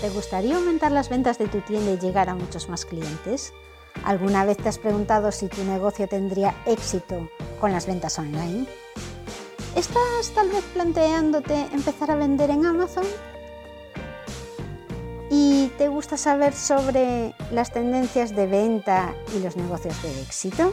¿te gustaría aumentar las ventas de tu tienda y llegar a muchos más clientes? ¿Alguna vez te has preguntado si tu negocio tendría éxito con las ventas online? ¿Estás tal vez planteándote empezar a vender en Amazon? ¿Y te gusta saber sobre las tendencias de venta y los negocios de éxito?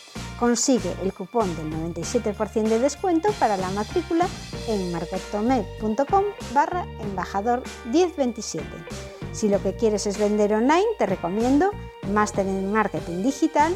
Consigue el cupón del 97% de descuento para la matrícula en marketome.com barra embajador 1027. Si lo que quieres es vender online, te recomiendo Máster en Marketing Digital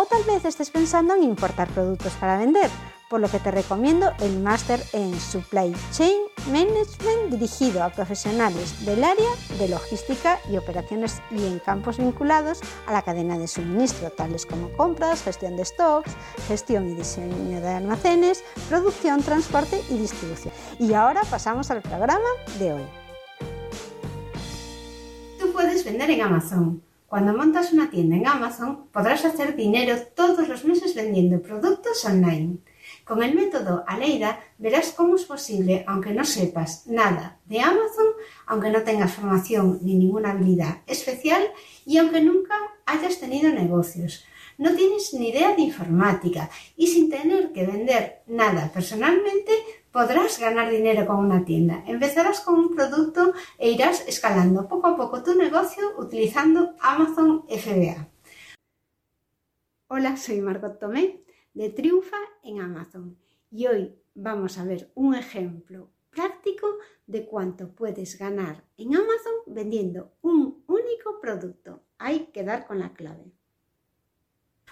O tal vez estés pensando en importar productos para vender por lo que te recomiendo el máster en Supply Chain Management dirigido a profesionales del área de logística y operaciones y en campos vinculados a la cadena de suministro, tales como compras, gestión de stocks, gestión y diseño de almacenes, producción, transporte y distribución. Y ahora pasamos al programa de hoy. Tú puedes vender en Amazon. Cuando montas una tienda en Amazon podrás hacer dinero todos los meses vendiendo productos online. Con el método Aleida verás cómo es posible, aunque no sepas nada de Amazon, aunque no tengas formación ni ninguna habilidad especial y aunque nunca hayas tenido negocios. No tienes ni idea de informática y sin tener que vender nada personalmente podrás ganar dinero con una tienda. Empezarás con un producto e irás escalando poco a poco tu negocio utilizando Amazon FBA. Hola, soy Margot Tomé de Triunfa en Amazon. Y hoy vamos a ver un ejemplo práctico de cuánto puedes ganar en Amazon vendiendo un único producto. Hay que dar con la clave.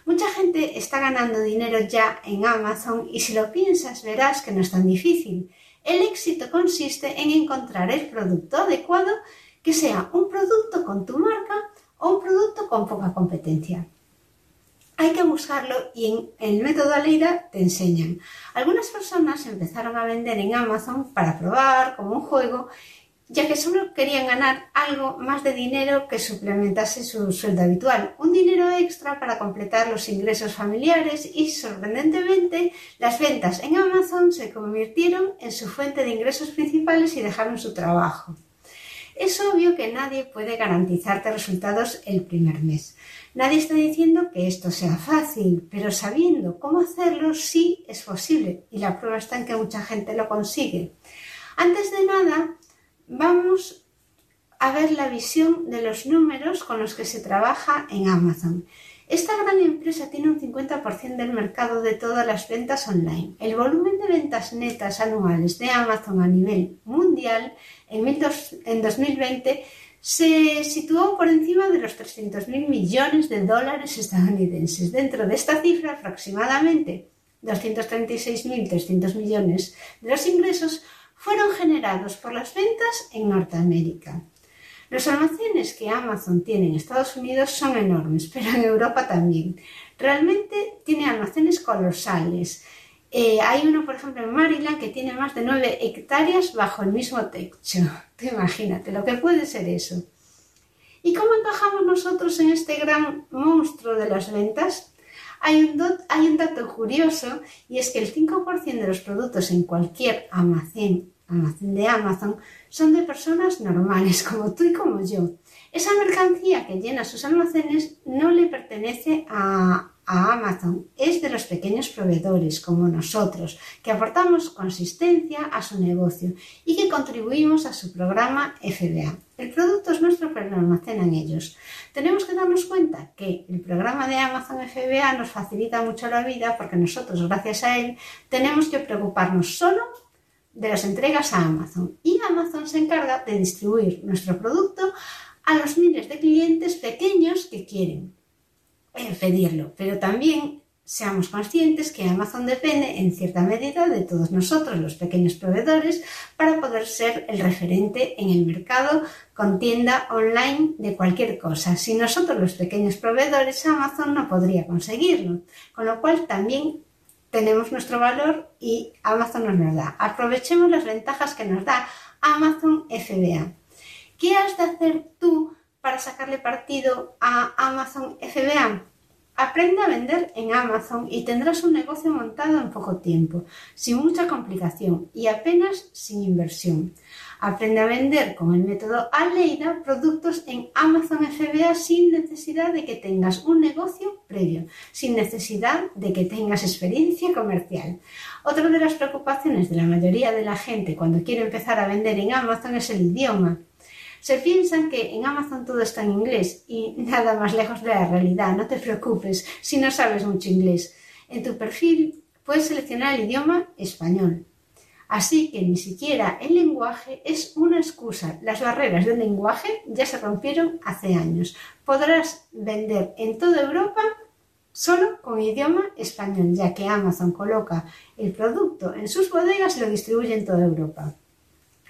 Mucha gente está ganando dinero ya en Amazon y si lo piensas verás que no es tan difícil. El éxito consiste en encontrar el producto adecuado que sea un producto con tu marca o un producto con poca competencia hay que buscarlo y en el método Aleida te enseñan. Algunas personas empezaron a vender en Amazon para probar como un juego, ya que solo querían ganar algo más de dinero que suplementase su sueldo habitual, un dinero extra para completar los ingresos familiares y sorprendentemente las ventas en Amazon se convirtieron en su fuente de ingresos principales y dejaron su trabajo. Es obvio que nadie puede garantizarte resultados el primer mes. Nadie está diciendo que esto sea fácil, pero sabiendo cómo hacerlo sí es posible y la prueba está en que mucha gente lo consigue. Antes de nada, vamos a ver la visión de los números con los que se trabaja en Amazon. Esta gran empresa tiene un 50% del mercado de todas las ventas online. El volumen de ventas netas anuales de Amazon a nivel mundial en 2020 se situó por encima de los 300.000 millones de dólares estadounidenses. Dentro de esta cifra, aproximadamente 236.300 millones de los ingresos fueron generados por las ventas en Norteamérica. Los almacenes que Amazon tiene en Estados Unidos son enormes, pero en Europa también. Realmente tiene almacenes colosales. Eh, hay uno, por ejemplo, en Maryland que tiene más de 9 hectáreas bajo el mismo techo. imagínate lo que puede ser eso. ¿Y cómo encajamos nosotros en este gran monstruo de las ventas? Hay un, hay un dato curioso y es que el 5% de los productos en cualquier almacén, de Amazon son de personas normales como tú y como yo. Esa mercancía que llena sus almacenes no le pertenece a, a Amazon es de los pequeños proveedores como nosotros, que aportamos consistencia a su negocio y que contribuimos a su programa FBA. El producto es nuestro, pero lo almacenan ellos. Tenemos que darnos cuenta que el programa de Amazon FBA nos facilita mucho la vida porque nosotros, gracias a él, tenemos que preocuparnos solo de las entregas a Amazon. Y Amazon se encarga de distribuir nuestro producto a los miles de clientes pequeños que quieren pedirlo, pero también seamos conscientes que Amazon depende en cierta medida de todos nosotros, los pequeños proveedores, para poder ser el referente en el mercado con tienda online de cualquier cosa. Si nosotros los pequeños proveedores, Amazon no podría conseguirlo, con lo cual también tenemos nuestro valor y Amazon nos lo da. Aprovechemos las ventajas que nos da Amazon FBA. ¿Qué has de hacer tú para sacarle partido a Amazon FBA? Aprende a vender en Amazon y tendrás un negocio montado en poco tiempo, sin mucha complicación y apenas sin inversión. Aprende a vender con el método Aleida productos en Amazon FBA sin necesidad de que tengas un negocio previo, sin necesidad de que tengas experiencia comercial. Otra de las preocupaciones de la mayoría de la gente cuando quiere empezar a vender en Amazon es el idioma. Se piensan que en Amazon todo está en inglés y nada más lejos de la realidad. No te preocupes si no sabes mucho inglés. En tu perfil puedes seleccionar el idioma español. Así que ni siquiera el lenguaje es una excusa. Las barreras del lenguaje ya se rompieron hace años. Podrás vender en toda Europa solo con idioma español, ya que Amazon coloca el producto en sus bodegas y lo distribuye en toda Europa.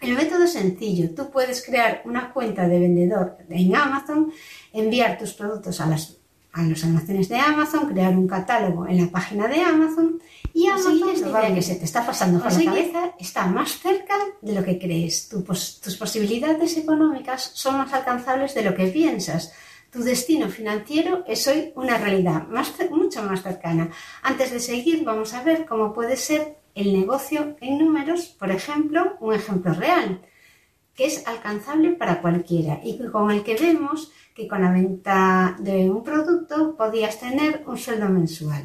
El método es sencillo. Tú puedes crear una cuenta de vendedor en Amazon, enviar tus productos a, las, a los almacenes de Amazon, crear un catálogo en la página de Amazon y Amazon, idea que se te está pasando por la cabeza, está más cerca de lo que crees. tus posibilidades económicas son más alcanzables de lo que piensas. Tu destino financiero es hoy una realidad más, mucho más cercana. Antes de seguir, vamos a ver cómo puede ser el negocio en números, por ejemplo, un ejemplo real, que es alcanzable para cualquiera y con el que vemos que con la venta de un producto podías tener un sueldo mensual.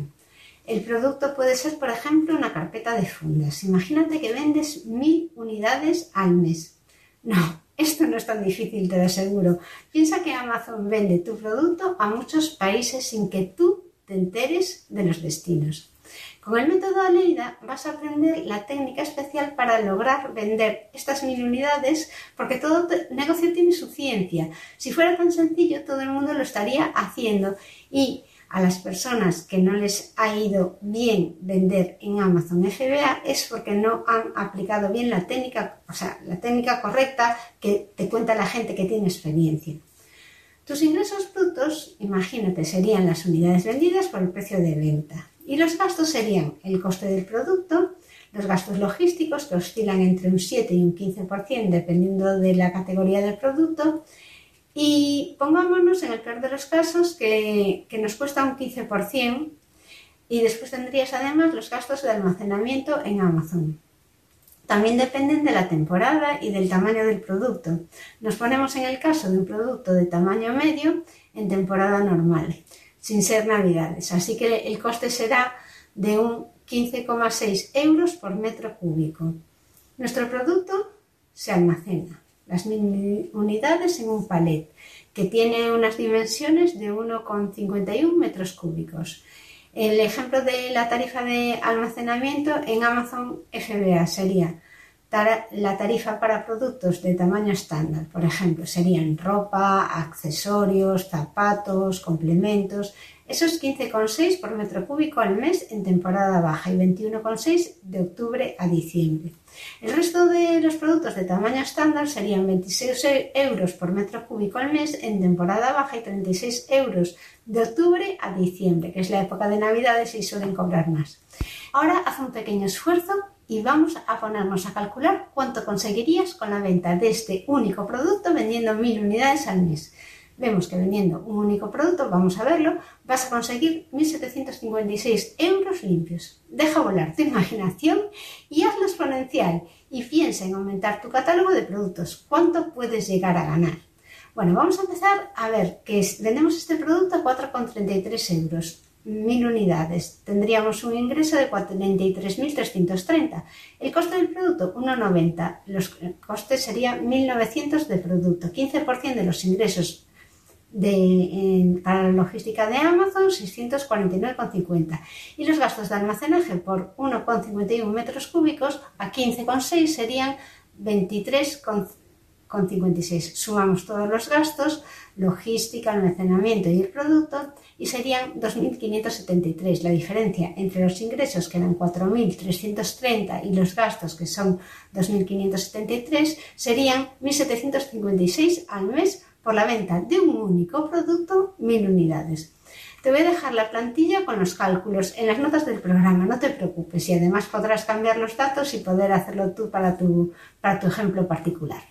El producto puede ser, por ejemplo, una carpeta de fundas. Imagínate que vendes mil unidades al mes. No, esto no es tan difícil, te lo aseguro. Piensa que Amazon vende tu producto a muchos países sin que tú te enteres de los destinos. Con el método Aleida vas a aprender la técnica especial para lograr vender estas mil unidades porque todo negocio tiene su ciencia. Si fuera tan sencillo todo el mundo lo estaría haciendo y a las personas que no les ha ido bien vender en Amazon FBA es porque no han aplicado bien la técnica, o sea, la técnica correcta que te cuenta la gente que tiene experiencia. Tus ingresos brutos, imagínate, serían las unidades vendidas por el precio de venta. Y los gastos serían el coste del producto, los gastos logísticos que oscilan entre un 7 y un 15% dependiendo de la categoría del producto. Y pongámonos en el peor de los casos que, que nos cuesta un 15% y después tendrías además los gastos de almacenamiento en Amazon. También dependen de la temporada y del tamaño del producto. Nos ponemos en el caso de un producto de tamaño medio en temporada normal sin ser navidades. Así que el coste será de un 15,6 euros por metro cúbico. Nuestro producto se almacena, las mil unidades en un palet, que tiene unas dimensiones de 1,51 metros cúbicos. El ejemplo de la tarifa de almacenamiento en Amazon FBA sería la tarifa para productos de tamaño estándar, por ejemplo, serían ropa, accesorios, zapatos, complementos. Eso es 15,6 por metro cúbico al mes en temporada baja y 21,6 de octubre a diciembre. El resto de los productos de tamaño estándar serían 26 euros por metro cúbico al mes en temporada baja y 36 euros de octubre a diciembre, que es la época de Navidades y suelen cobrar más. Ahora haz un pequeño esfuerzo y vamos a ponernos a calcular cuánto conseguirías con la venta de este único producto vendiendo mil unidades al mes. Vemos que vendiendo un único producto, vamos a verlo, vas a conseguir 1.756 euros limpios. Deja volar tu imaginación y hazlo exponencial y piensa en aumentar tu catálogo de productos. ¿Cuánto puedes llegar a ganar? Bueno, vamos a empezar a ver que vendemos este producto a 4,33 euros. Mil unidades. Tendríamos un ingreso de 43.330. El coste del producto, 1,90. Los costes serían 1.900 de producto. 15% de los ingresos de, para la logística de Amazon 649,50 y los gastos de almacenaje por 1,51 metros cúbicos a 15,6 serían 23,56. Sumamos todos los gastos, logística, almacenamiento y el producto y serían 2.573. La diferencia entre los ingresos que eran 4.330 y los gastos que son 2.573 serían 1.756 al mes por la venta de un único producto, mil unidades. Te voy a dejar la plantilla con los cálculos en las notas del programa, no te preocupes y además podrás cambiar los datos y poder hacerlo tú para tu, para tu ejemplo particular.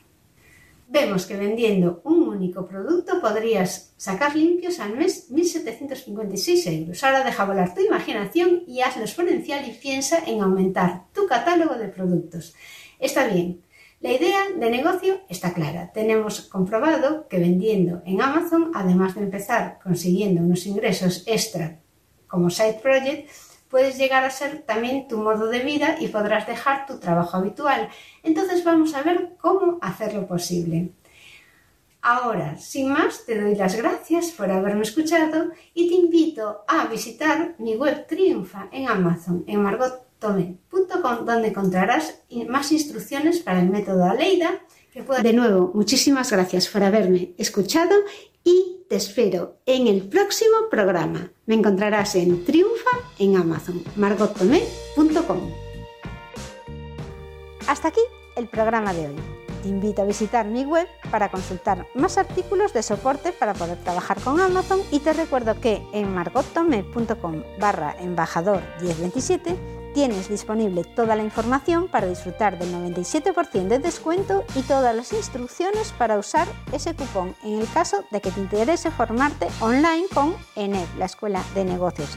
Vemos que vendiendo un único producto podrías sacar limpios al mes 1.756 euros. Ahora deja volar tu imaginación y hazlo exponencial y piensa en aumentar tu catálogo de productos. Está bien, la idea de negocio está clara. Tenemos comprobado que vendiendo en Amazon, además de empezar consiguiendo unos ingresos extra como side project, puedes llegar a ser también tu modo de vida y podrás dejar tu trabajo habitual. Entonces vamos a ver cómo hacerlo posible. Ahora, sin más, te doy las gracias por haberme escuchado y te invito a visitar mi web Triunfa en Amazon, en Margot tome.com donde encontrarás más instrucciones para el método Aleida. De nuevo, muchísimas gracias por haberme escuchado y te espero en el próximo programa. Me encontrarás en Triunfa en Amazon, margottomé.com. Hasta aquí el programa de hoy. Te invito a visitar mi web para consultar más artículos de soporte para poder trabajar con Amazon y te recuerdo que en margottomé.com barra embajador 1027 Tienes disponible toda la información para disfrutar del 97% de descuento y todas las instrucciones para usar ese cupón en el caso de que te interese formarte online con ENEP, la Escuela de Negocios